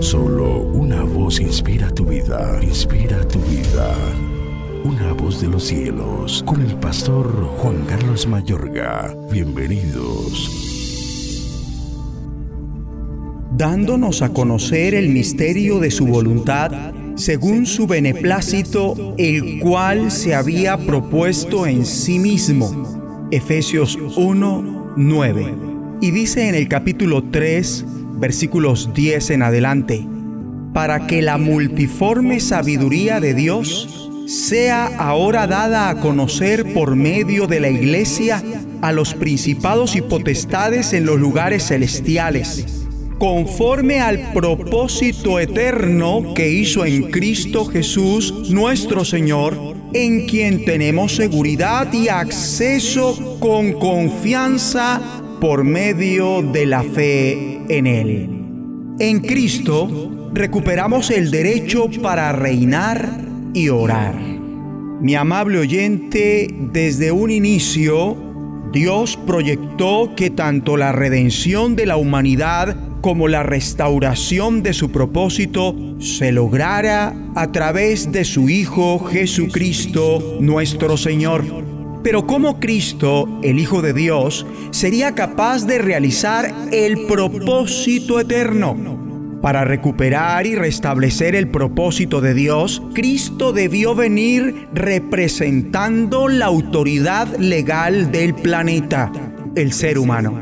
Solo una voz inspira tu vida, inspira tu vida. Una voz de los cielos, con el pastor Juan Carlos Mayorga. Bienvenidos. Dándonos a conocer el misterio de su voluntad, según su beneplácito, el cual se había propuesto en sí mismo. Efesios 1, 9. Y dice en el capítulo 3, versículos 10 en adelante, para que la multiforme sabiduría de Dios sea ahora dada a conocer por medio de la iglesia a los principados y potestades en los lugares celestiales, conforme al propósito eterno que hizo en Cristo Jesús nuestro Señor, en quien tenemos seguridad y acceso con confianza por medio de la fe en Él. En Cristo recuperamos el derecho para reinar y orar. Mi amable oyente, desde un inicio, Dios proyectó que tanto la redención de la humanidad como la restauración de su propósito se lograra a través de su Hijo Jesucristo nuestro Señor. Pero ¿cómo Cristo, el Hijo de Dios, sería capaz de realizar el propósito eterno? Para recuperar y restablecer el propósito de Dios, Cristo debió venir representando la autoridad legal del planeta, el ser humano.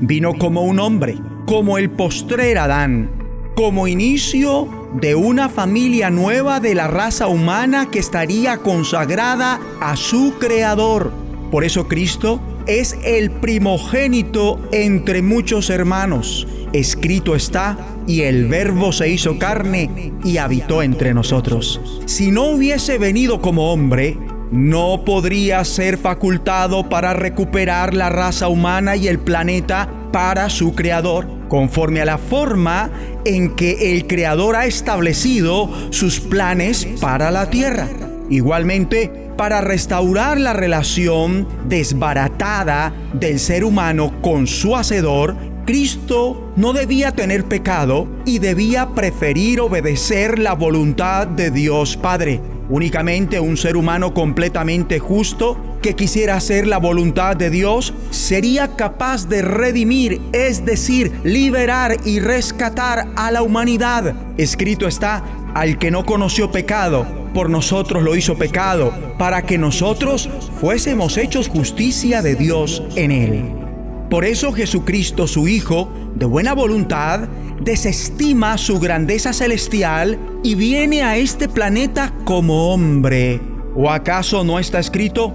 Vino como un hombre, como el postrer Adán, como inicio de una familia nueva de la raza humana que estaría consagrada a su Creador. Por eso Cristo es el primogénito entre muchos hermanos. Escrito está, y el verbo se hizo carne y habitó entre nosotros. Si no hubiese venido como hombre, no podría ser facultado para recuperar la raza humana y el planeta para su creador conforme a la forma en que el Creador ha establecido sus planes para la tierra. Igualmente, para restaurar la relación desbaratada del ser humano con su Hacedor, Cristo no debía tener pecado y debía preferir obedecer la voluntad de Dios Padre. Únicamente un ser humano completamente justo que quisiera hacer la voluntad de Dios sería capaz de redimir, es decir, liberar y rescatar a la humanidad. Escrito está, al que no conoció pecado, por nosotros lo hizo pecado, para que nosotros fuésemos hechos justicia de Dios en él. Por eso Jesucristo, su Hijo, de buena voluntad, desestima su grandeza celestial y viene a este planeta como hombre. ¿O acaso no está escrito?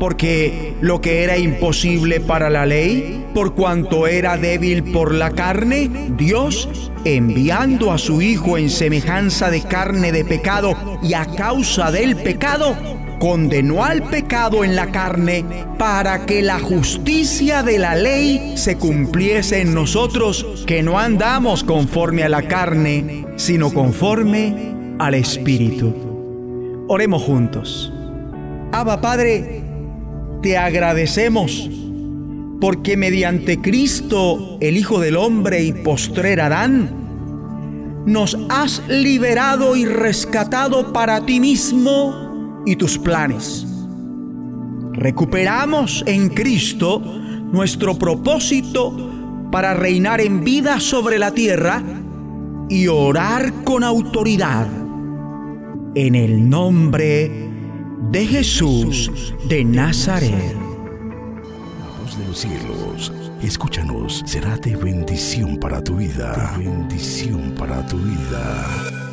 porque lo que era imposible para la ley, por cuanto era débil por la carne, Dios, enviando a su Hijo en semejanza de carne de pecado y a causa del pecado, condenó al pecado en la carne para que la justicia de la ley se cumpliese en nosotros, que no andamos conforme a la carne, sino conforme al Espíritu. Oremos juntos. Abba Padre, te agradecemos porque mediante Cristo, el Hijo del Hombre y postrer Adán, nos has liberado y rescatado para ti mismo y tus planes. Recuperamos en Cristo nuestro propósito para reinar en vida sobre la tierra y orar con autoridad en el nombre de de Jesús de Nazaret. La voz de los cielos, escúchanos, será de bendición para tu vida. Bendición para tu vida.